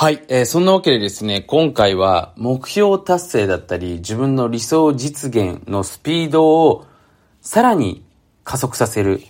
はい、えーそんなわけでですね、今回は目標達成だったり、自分の理想実現のスピードをさらに加速させる。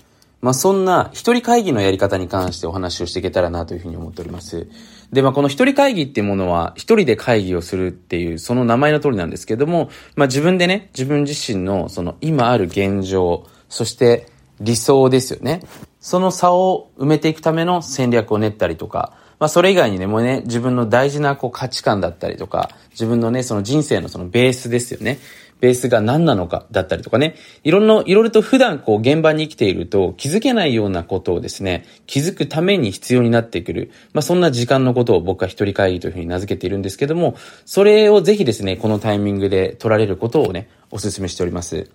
まあ、そんな一人会議のやり方に関してお話をしていけたらなというふうに思っております。で、まあ、この一人会議っていうものは、一人で会議をするっていう、その名前の通りなんですけども、まあ、自分でね、自分自身のその今ある現状、そして理想ですよね。その差を埋めていくための戦略を練ったりとか、まあそれ以外にね、もうね、自分の大事なこう価値観だったりとか、自分のね、その人生のそのベースですよね。ベースが何なのかだったりとかね、いろんな、いろいろと普段こう現場に生きていると気づけないようなことをですね、気づくために必要になってくる。まあそんな時間のことを僕は一人会議というふうに名付けているんですけども、それをぜひですね、このタイミングで取られることをね、お勧めしております。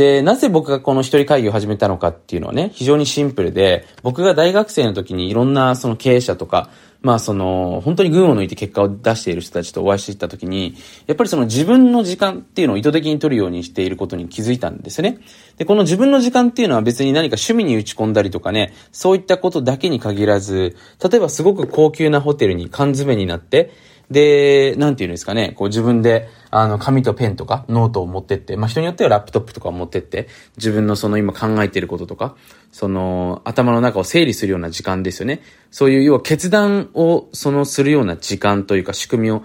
で、なぜ僕がこの一人会議を始めたのかっていうのはね、非常にシンプルで、僕が大学生の時にいろんなその経営者とか、まあその、本当に群を抜いて結果を出している人たちとお会いしていった時に、やっぱりその自分の時間っていうのを意図的に取るようにしていることに気づいたんですね。で、この自分の時間っていうのは別に何か趣味に打ち込んだりとかね、そういったことだけに限らず、例えばすごく高級なホテルに缶詰になって、で、なんていうんですかね、こう自分で、あの、紙とペンとかノートを持ってって、まあ、人によってはラップトップとかを持ってって、自分のその今考えてることとか、その、頭の中を整理するような時間ですよね。そういう、要は決断を、その、するような時間というか仕組みを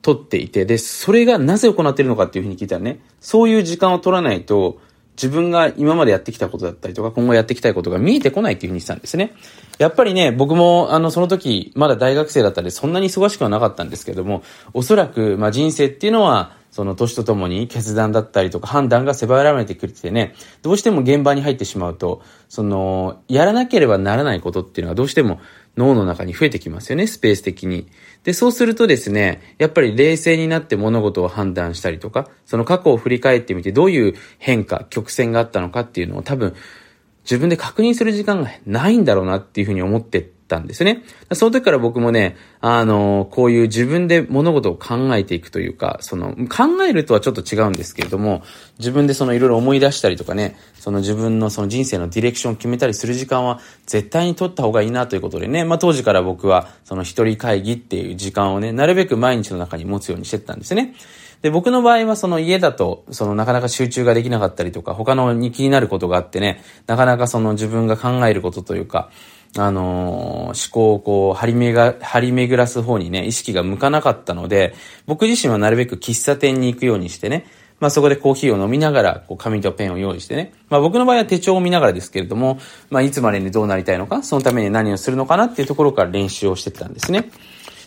取っていて、で、それがなぜ行っているのかっていうふうに聞いたらね、そういう時間を取らないと、自分が今までやってきたことだったりとか、今後やっていきたいことが見えてこないっていうふうにしたんですね。やっぱりね、僕も、あの、その時、まだ大学生だったんで、そんなに忙しくはなかったんですけども、おそらく、まあ、人生っていうのは、その年とともに決断だったりとか判断が狭られてくれてね、どうしても現場に入ってしまうと、その、やらなければならないことっていうのがどうしても脳の中に増えてきますよね、スペース的に。で、そうするとですね、やっぱり冷静になって物事を判断したりとか、その過去を振り返ってみてどういう変化、曲線があったのかっていうのを多分、自分で確認する時間がないんだろうなっていうふうに思ってたんですね。その時から僕もね、あの、こういう自分で物事を考えていくというか、その、考えるとはちょっと違うんですけれども、自分でそのいろいろ思い出したりとかね、その自分のその人生のディレクションを決めたりする時間は絶対に取った方がいいなということでね、まあ当時から僕はその一人会議っていう時間をね、なるべく毎日の中に持つようにしてたんですね。で、僕の場合はその家だと、そのなかなか集中ができなかったりとか、他のに気になることがあってね、なかなかその自分が考えることというか、あのー思考をこう、張りめが、張り巡らす方にね、意識が向かなかったので、僕自身はなるべく喫茶店に行くようにしてね、まあそこでコーヒーを飲みながら、こう紙とペンを用意してね。まあ僕の場合は手帳を見ながらですけれども、まあいつまでにどうなりたいのか、そのために何をするのかなっていうところから練習をしてたんですね。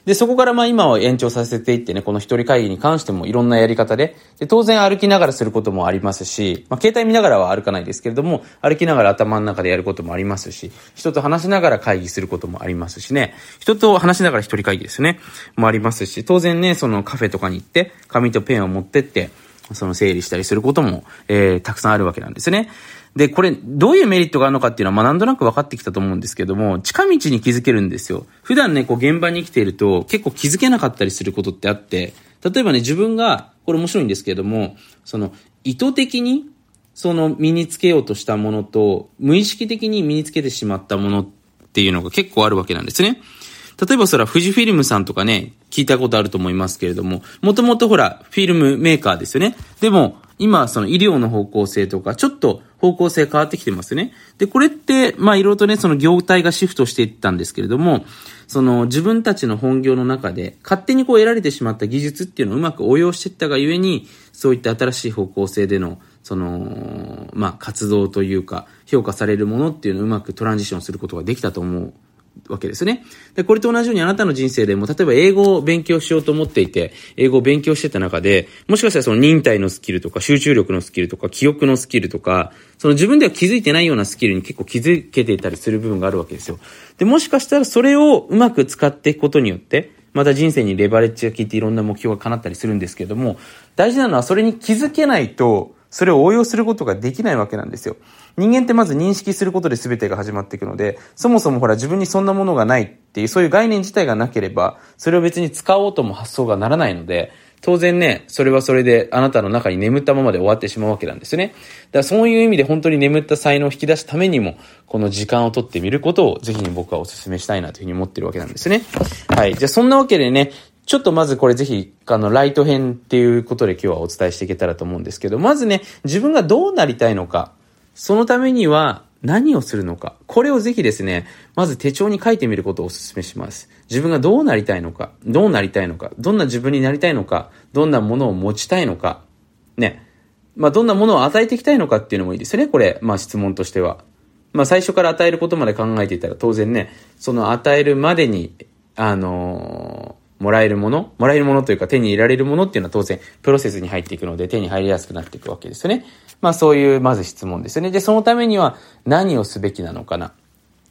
で、そこからまあ今は延長させていってね、この一人会議に関してもいろんなやり方で、で、当然歩きながらすることもありますし、まあ携帯見ながらは歩かないですけれども、歩きながら頭の中でやることもありますし、人と話しながら会議することもありますしね、人と話しながら一人会議ですね、もありますし、当然ね、そのカフェとかに行って、紙とペンを持ってって、その整理したりすることも、えー、たくさんあるわけなんですね。で、これ、どういうメリットがあるのかっていうのは、まあ、なんとなく分かってきたと思うんですけども、近道に気づけるんですよ。普段ね、こう、現場に生きていると、結構気づけなかったりすることってあって、例えばね、自分が、これ面白いんですけれども、その、意図的に、その、身につけようとしたものと、無意識的に身につけてしまったものっていうのが結構あるわけなんですね。例えばそら、富士フィルムさんとかね、聞いたことあると思いますけれども、もともとほら、フィルムメーカーですよね。でも、今、その医療の方向性とか、ちょっと方向性変わってきてますね。で、これって、まあ、いろいろとね、その業態がシフトしていったんですけれども、その自分たちの本業の中で、勝手にこう得られてしまった技術っていうのをうまく応用していったがゆえに、そういった新しい方向性での、その、まあ、活動というか、評価されるものっていうのをうまくトランジションすることができたと思うわけですね。で、これと同じようにあなたの人生でも、例えば英語を勉強しようと思っていて、英語を勉強してた中で、もしかしたらその忍耐のスキルとか、集中力のスキルとか、記憶のスキルとか、その自分では気づいてないようなスキルに結構気づけていたりする部分があるわけですよ。で、もしかしたらそれをうまく使っていくことによって、また人生にレバレッジが効いていろんな目標が叶ったりするんですけども、大事なのはそれに気づけないと、それを応用することができないわけなんですよ。人間ってまず認識することで全てが始まっていくので、そもそもほら自分にそんなものがないっていう、そういう概念自体がなければ、それを別に使おうとも発想がならないので、当然ね、それはそれであなたの中に眠ったままで終わってしまうわけなんですよね。だからそういう意味で本当に眠った才能を引き出すためにも、この時間をとってみることをぜひに僕はお勧めしたいなというふうに思ってるわけなんですね。はい。じゃあそんなわけでね、ちょっとまずこれぜひ、あの、ライト編っていうことで今日はお伝えしていけたらと思うんですけど、まずね、自分がどうなりたいのか、そのためには何をするのか、これをぜひですね、まず手帳に書いてみることをお勧めします。自分がどうなりたいのか、どうなりたいのか、どんな自分になりたいのか、どんなものを持ちたいのか、ね。まあ、どんなものを与えていきたいのかっていうのもいいですよね、これ。まあ、質問としては。まあ、最初から与えることまで考えていたら当然ね、その与えるまでに、あのー、もらえるものもらえるものというか手に入れられるものっていうのは当然プロセスに入っていくので手に入りやすくなっていくわけですよね。まあそういうまず質問ですよね。で、そのためには何をすべきなのかな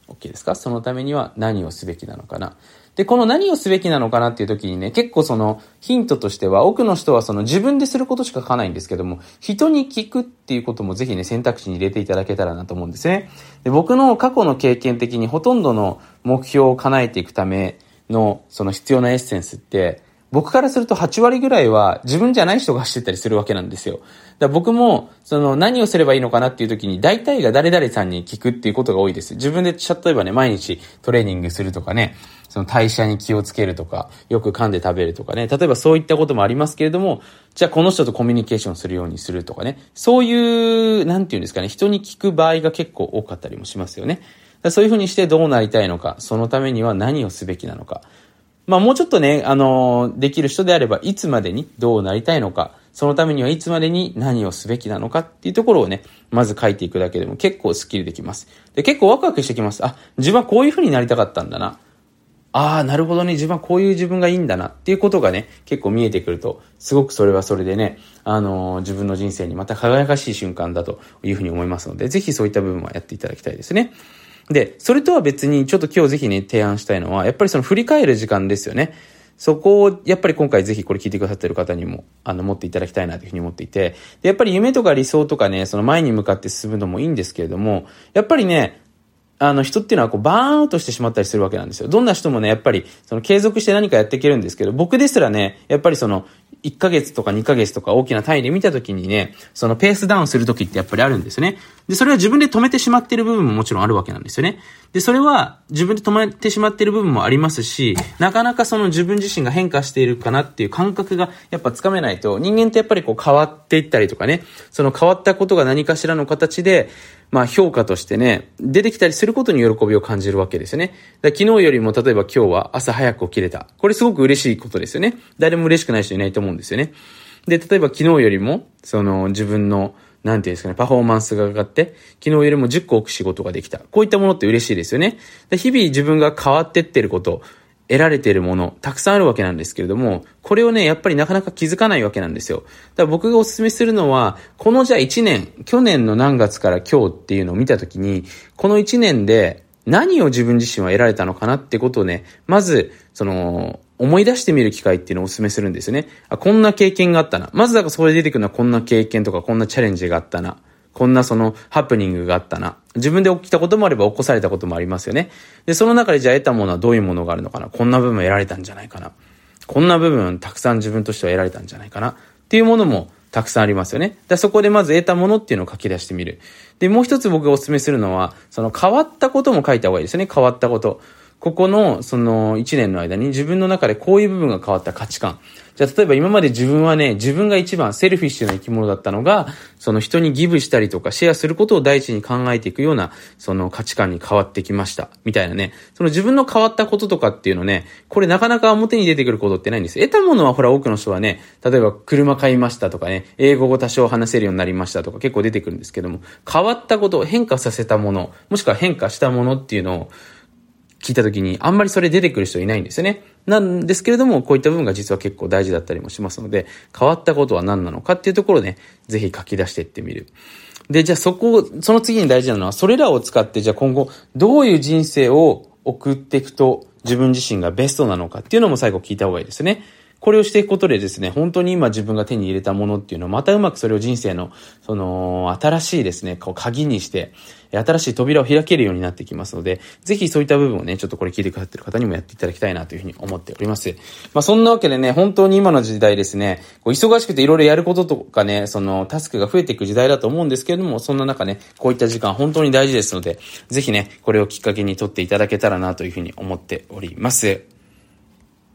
?OK ですか？そのためには何をすべきなのかな？で、この何をすべきなのかなっていう時にね、結構そのヒントとしては、多くの人はその自分ですることしか書かないんですけども、人に聞くっていうこともぜひね、選択肢に入れていただけたらなと思うんですね。で僕の過去の経験的にほとんどの目標を叶えていくためのその必要なエッセンスって、僕からすると8割ぐらいは自分じゃない人がしてたりするわけなんですよ。だ僕も、その何をすればいいのかなっていう時に、大体が誰々さんに聞くっていうことが多いです。自分で、例えばね、毎日トレーニングするとかね、その代謝に気をつけるとか、よく噛んで食べるとかね、例えばそういったこともありますけれども、じゃあこの人とコミュニケーションするようにするとかね、そういう、なんていうんですかね、人に聞く場合が結構多かったりもしますよね。そういうふうにしてどうなりたいのか、そのためには何をすべきなのか。まあもうちょっとね、あの、できる人であれば、いつまでにどうなりたいのか、そのためにはいつまでに何をすべきなのかっていうところをね、まず書いていくだけでも結構スッキリできます。で、結構ワクワクしてきます。あ、自分はこういう風になりたかったんだな。ああ、なるほどね。自分はこういう自分がいいんだなっていうことがね、結構見えてくると、すごくそれはそれでね、あのー、自分の人生にまた輝かしい瞬間だというふうに思いますので、ぜひそういった部分はやっていただきたいですね。で、それとは別にちょっと今日ぜひね、提案したいのは、やっぱりその振り返る時間ですよね。そこを、やっぱり今回ぜひこれ聞いてくださってる方にも、あの、持っていただきたいなというふうに思っていて、で、やっぱり夢とか理想とかね、その前に向かって進むのもいいんですけれども、やっぱりね、あの人っていうのはこうバーンアウトしてしまったりするわけなんですよ。どんな人もね、やっぱりその継続して何かやっていけるんですけど、僕ですらね、やっぱりその1ヶ月とか2ヶ月とか大きな単位で見た時にね、そのペースダウンする時ってやっぱりあるんですよね。で、それは自分で止めてしまってる部分ももちろんあるわけなんですよね。で、それは自分で止めてしまってる部分もありますし、なかなかその自分自身が変化しているかなっていう感覚がやっぱつかめないと、人間ってやっぱりこう変わっていったりとかね、その変わったことが何かしらの形で、まあ評価としてね、出てきたりすることに喜びを感じるわけですよね。昨日よりも例えば今日は朝早く起きれた。これすごく嬉しいことですよね。誰も嬉しくない人いないと思うんですよね。で、例えば昨日よりも、その自分の、なんていうんですかね、パフォーマンスが上がって、昨日よりも10個多く仕事ができた。こういったものって嬉しいですよね。日々自分が変わってってること、得られているもの、たくさんあるわけなんですけれども、これをね、やっぱりなかなか気づかないわけなんですよ。だから僕がお勧めするのは、このじゃあ1年、去年の何月から今日っていうのを見たときに、この1年で何を自分自身は得られたのかなってことをね、まず、その、思い出してみる機会っていうのをお勧めするんですよね。あ、こんな経験があったな。まずだからそこで出てくるのはこんな経験とかこんなチャレンジがあったな。こんなそのハプニングがあったな。自分で起きたこともあれば起こされたこともありますよね。で、その中でじゃあ得たものはどういうものがあるのかな。こんな部分得られたんじゃないかな。こんな部分たくさん自分としては得られたんじゃないかな。っていうものもたくさんありますよね。でそこでまず得たものっていうのを書き出してみる。で、もう一つ僕がお勧めするのは、その変わったことも書いた方がいいですよね。変わったこと。ここの、その、一年の間に自分の中でこういう部分が変わった価値観。じゃあ、例えば今まで自分はね、自分が一番セルフィッシュな生き物だったのが、その人にギブしたりとかシェアすることを第一に考えていくような、その価値観に変わってきました。みたいなね。その自分の変わったこととかっていうのね、これなかなか表に出てくることってないんです。得たものはほら多くの人はね、例えば車買いましたとかね、英語を多少話せるようになりましたとか結構出てくるんですけども、変わったこと、変化させたもの、もしくは変化したものっていうのを、聞いた時にあんまりそれ出てくる人いないんですよね。なんですけれども、こういった部分が実は結構大事だったりもしますので、変わったことは何なのかっていうところをね、ぜひ書き出していってみる。で、じゃあそこを、その次に大事なのは、それらを使って、じゃあ今後、どういう人生を送っていくと自分自身がベストなのかっていうのも最後聞いた方がいいですね。これをしていくことでですね、本当に今自分が手に入れたものっていうのを、またうまくそれを人生の、その、新しいですね、こう、鍵にして、新しい扉を開けるようになってきますので、ぜひそういった部分をね、ちょっとこれ聞いてくださってる方にもやっていただきたいなというふうに思っております。まあ、そんなわけでね、本当に今の時代ですね、こう忙しくていろいろやることとかね、その、タスクが増えていく時代だと思うんですけれども、そんな中ね、こういった時間本当に大事ですので、ぜひね、これをきっかけにとっていただけたらなというふうに思っております。